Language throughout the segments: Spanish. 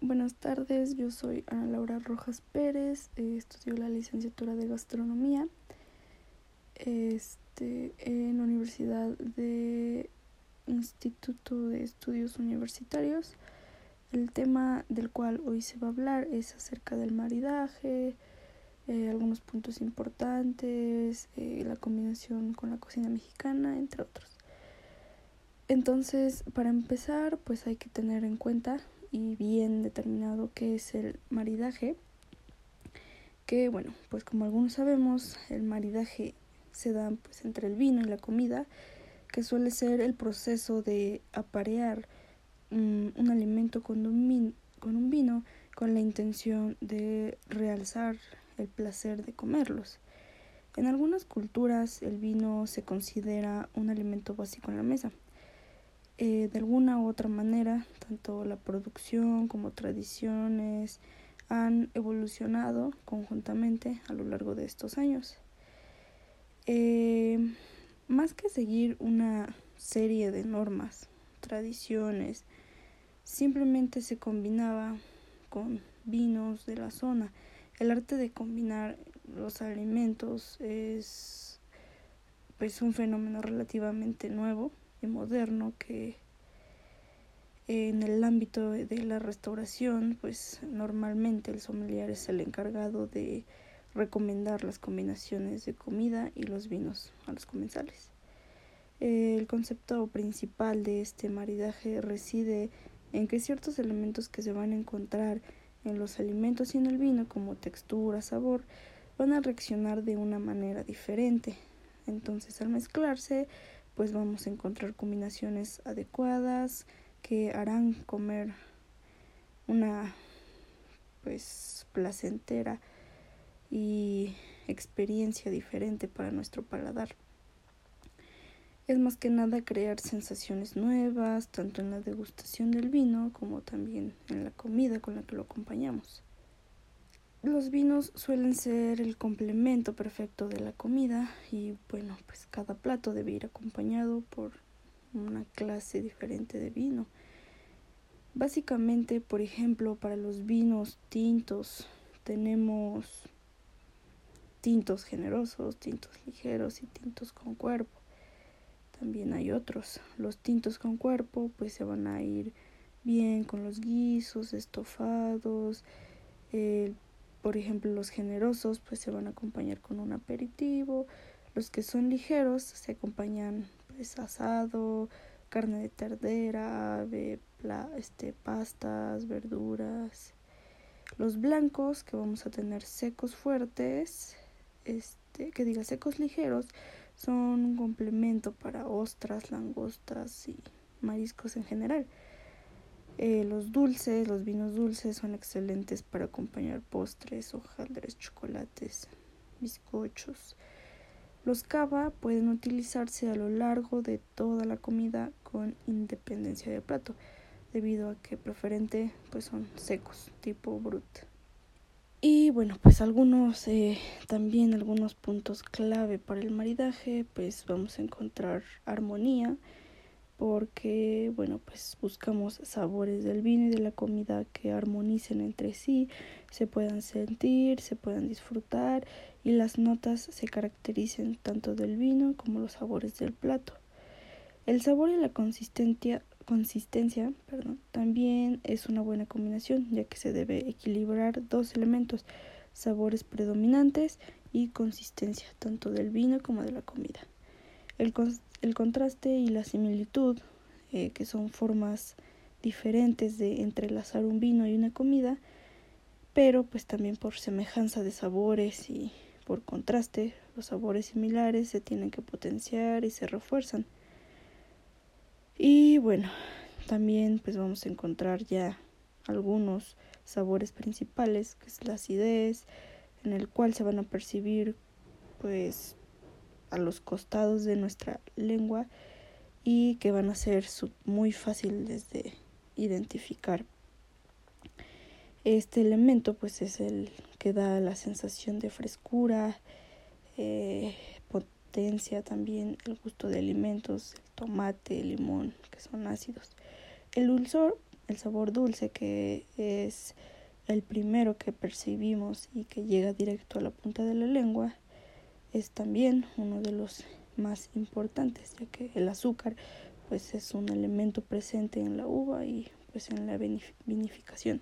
buenas tardes. Yo soy Ana Laura Rojas Pérez. Eh, estudio la licenciatura de gastronomía este, en la Universidad de Instituto de Estudios Universitarios. El tema del cual hoy se va a hablar es acerca del maridaje, eh, algunos puntos importantes, eh, la combinación con la cocina mexicana, entre otros. Entonces, para empezar, pues hay que tener en cuenta y bien determinado qué es el maridaje. Que bueno, pues como algunos sabemos, el maridaje se da pues entre el vino y la comida, que suele ser el proceso de aparear mm, un alimento con un, con un vino con la intención de realzar el placer de comerlos. En algunas culturas el vino se considera un alimento básico en la mesa. Eh, de alguna u otra manera, tanto la producción como tradiciones han evolucionado conjuntamente a lo largo de estos años. Eh, más que seguir una serie de normas, tradiciones, simplemente se combinaba con vinos de la zona. El arte de combinar los alimentos es pues un fenómeno relativamente nuevo y moderno que en el ámbito de la restauración pues normalmente el sommelier es el encargado de recomendar las combinaciones de comida y los vinos a los comensales. El concepto principal de este maridaje reside en que ciertos elementos que se van a encontrar en los alimentos y en el vino, como textura, sabor, van a reaccionar de una manera diferente. Entonces, al mezclarse, pues vamos a encontrar combinaciones adecuadas que harán comer una pues placentera y experiencia diferente para nuestro paladar. Es más que nada crear sensaciones nuevas, tanto en la degustación del vino como también en la comida con la que lo acompañamos. Los vinos suelen ser el complemento perfecto de la comida y bueno, pues cada plato debe ir acompañado por una clase diferente de vino. Básicamente, por ejemplo, para los vinos tintos tenemos tintos generosos, tintos ligeros y tintos con cuerpo. También hay otros. Los tintos con cuerpo pues se van a ir bien con los guisos, estofados. Por ejemplo, los generosos pues se van a acompañar con un aperitivo. Los que son ligeros se acompañan pues asado, carne de ternera, ave, este, pastas, verduras. Los blancos que vamos a tener secos fuertes, este, que diga secos ligeros, son un complemento para ostras, langostas y mariscos en general. Eh, los dulces, los vinos dulces son excelentes para acompañar postres, hojaldres, chocolates, bizcochos. Los cava pueden utilizarse a lo largo de toda la comida con independencia de plato, debido a que preferente pues son secos, tipo brut. Y bueno, pues algunos, eh, también algunos puntos clave para el maridaje, pues vamos a encontrar armonía, porque bueno, pues buscamos sabores del vino y de la comida que armonicen entre sí, se puedan sentir, se puedan disfrutar y las notas se caractericen tanto del vino como los sabores del plato. El sabor y la consistencia consistencia perdón, también es una buena combinación, ya que se debe equilibrar dos elementos, sabores predominantes y consistencia, tanto del vino como de la comida. El, el contraste y la similitud, eh, que son formas diferentes de entrelazar un vino y una comida, pero pues también por semejanza de sabores y por contraste, los sabores similares se tienen que potenciar y se refuerzan. Y bueno, también pues vamos a encontrar ya algunos sabores principales, que es la acidez, en el cual se van a percibir pues a los costados de nuestra lengua y que van a ser muy fáciles de identificar. Este elemento pues es el que da la sensación de frescura, eh, también el gusto de alimentos, el tomate, el limón, que son ácidos. El dulzor el sabor dulce que es el primero que percibimos y que llega directo a la punta de la lengua es también uno de los más importantes ya que el azúcar pues es un elemento presente en la uva y pues en la vinificación.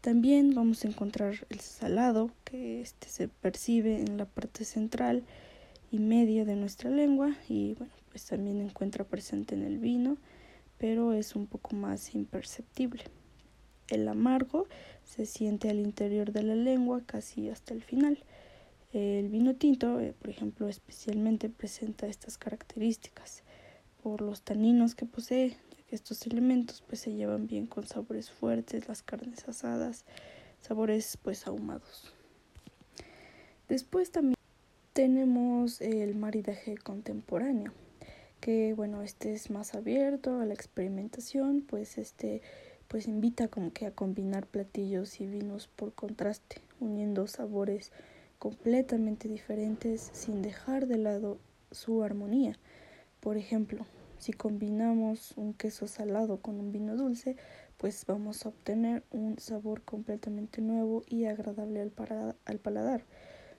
También vamos a encontrar el salado que este se percibe en la parte central y media de nuestra lengua y bueno pues también encuentra presente en el vino pero es un poco más imperceptible. El amargo se siente al interior de la lengua casi hasta el final. El vino tinto, eh, por ejemplo, especialmente presenta estas características por los taninos que posee, ya que estos elementos pues se llevan bien con sabores fuertes, las carnes asadas, sabores pues ahumados. Después también tenemos el maridaje contemporáneo que bueno, este es más abierto a la experimentación, pues este pues invita como que a combinar platillos y vinos por contraste, uniendo sabores completamente diferentes sin dejar de lado su armonía. Por ejemplo, si combinamos un queso salado con un vino dulce, pues vamos a obtener un sabor completamente nuevo y agradable al, al paladar.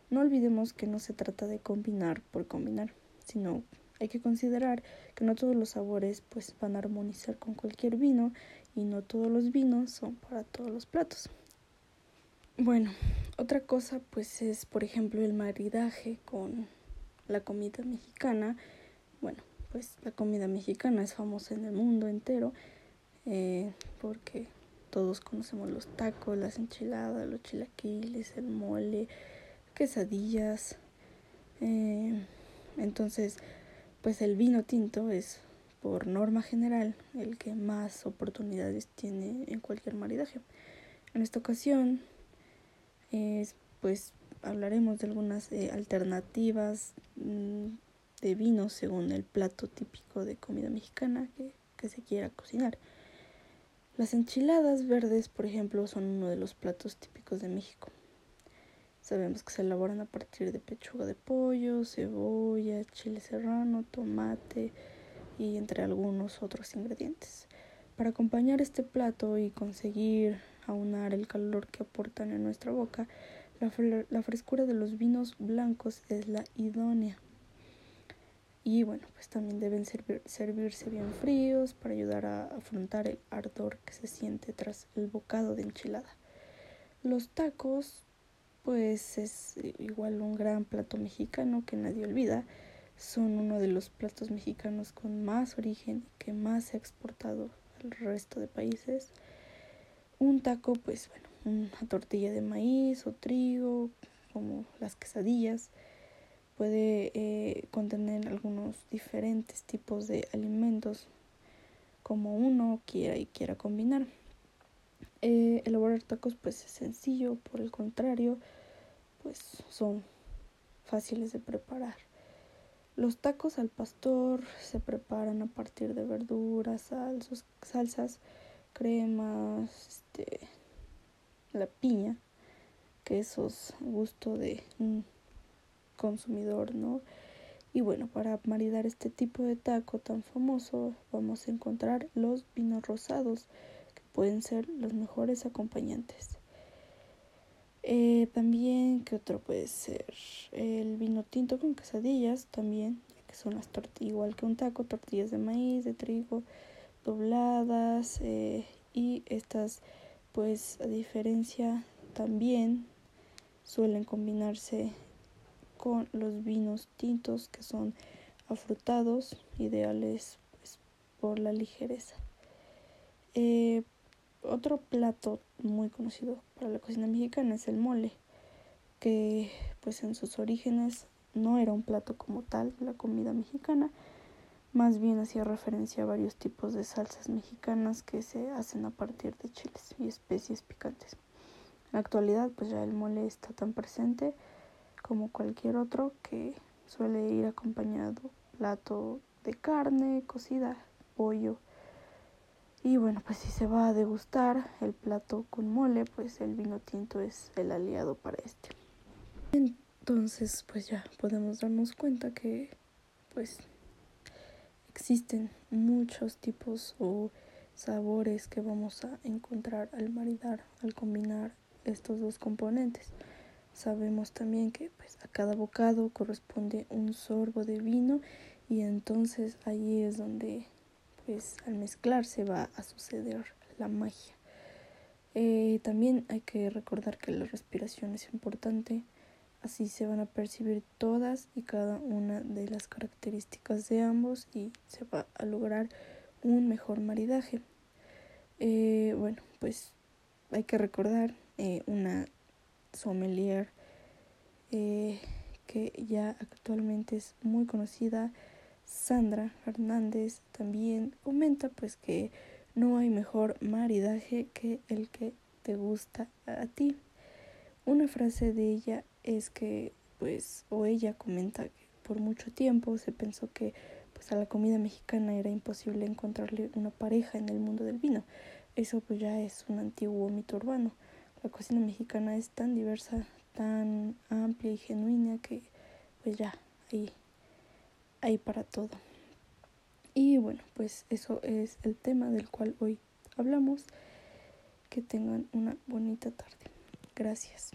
No olvidemos que no se trata de combinar por combinar, sino hay que considerar que no todos los sabores pues van a armonizar con cualquier vino y no todos los vinos son para todos los platos. Bueno, otra cosa pues es por ejemplo el maridaje con la comida mexicana. Bueno, pues la comida mexicana es famosa en el mundo entero eh, porque todos conocemos los tacos, las enchiladas, los chilaquiles, el mole, quesadillas. Eh, entonces, pues el vino tinto es por norma general el que más oportunidades tiene en cualquier maridaje. En esta ocasión pues hablaremos de algunas eh, alternativas mm, de vinos según el plato típico de comida mexicana que, que se quiera cocinar. Las enchiladas verdes, por ejemplo, son uno de los platos típicos de México. Sabemos que se elaboran a partir de pechuga de pollo, cebolla, chile serrano, tomate y entre algunos otros ingredientes. Para acompañar este plato y conseguir aunar el calor que aportan en nuestra boca, la, frescura de los vinos blancos es la idónea. Y bueno, pues también deben servirse bien fríos para ayudar a afrontar el ardor que se siente tras el bocado de enchilada. Los tacos pues es igual un gran plato mexicano que nadie olvida. Son uno de los platos mexicanos con más origen y que más se ha exportado al resto de países. Un taco, pues bueno, una tortilla de maíz o trigo, como las quesadillas. Puede eh, contener algunos diferentes tipos de alimentos como uno quiera y quiera combinar. Eh, elaborar tacos pues es sencillo, por el contrario, pues son fáciles de preparar. Los tacos al pastor se preparan a partir de verduras, salsas, cremas, este, la piña, que eso es gusto de un consumidor, ¿no? Y bueno, para maridar este tipo de taco tan famoso, vamos a encontrar los vinos rosados, que pueden ser los mejores acompañantes. Eh, también, ¿qué otro puede ser? El vino tinto con quesadillas también, que son las tortillas, igual que un taco, tortillas de maíz, de trigo, dobladas. Eh, y estas, pues, a diferencia, también suelen combinarse con los vinos tintos que son afrutados, ideales pues, por la ligereza. Eh, otro plato muy conocido para la cocina mexicana es el mole, que pues en sus orígenes no era un plato como tal la comida mexicana, más bien hacía referencia a varios tipos de salsas mexicanas que se hacen a partir de chiles y especies picantes. En la actualidad pues ya el mole está tan presente como cualquier otro que suele ir acompañado plato de carne cocida, pollo, y bueno, pues si se va a degustar el plato con mole, pues el vino tinto es el aliado para este. Entonces, pues ya podemos darnos cuenta que pues existen muchos tipos o sabores que vamos a encontrar al maridar, al combinar estos dos componentes. Sabemos también que pues, a cada bocado corresponde un sorbo de vino y entonces ahí es donde pues al mezclarse va a suceder la magia. Eh, también hay que recordar que la respiración es importante, así se van a percibir todas y cada una de las características de ambos y se va a lograr un mejor maridaje. Eh, bueno, pues hay que recordar eh, una sommelier que ya actualmente es muy conocida, Sandra Hernández, también comenta pues que no hay mejor maridaje que el que te gusta a ti. Una frase de ella es que, pues, o ella comenta que por mucho tiempo se pensó que pues a la comida mexicana era imposible encontrarle una pareja en el mundo del vino. Eso pues ya es un antiguo mito urbano. La cocina mexicana es tan diversa, tan amplia y genuina que pues ya hay, hay para todo. Y bueno, pues eso es el tema del cual hoy hablamos. Que tengan una bonita tarde. Gracias.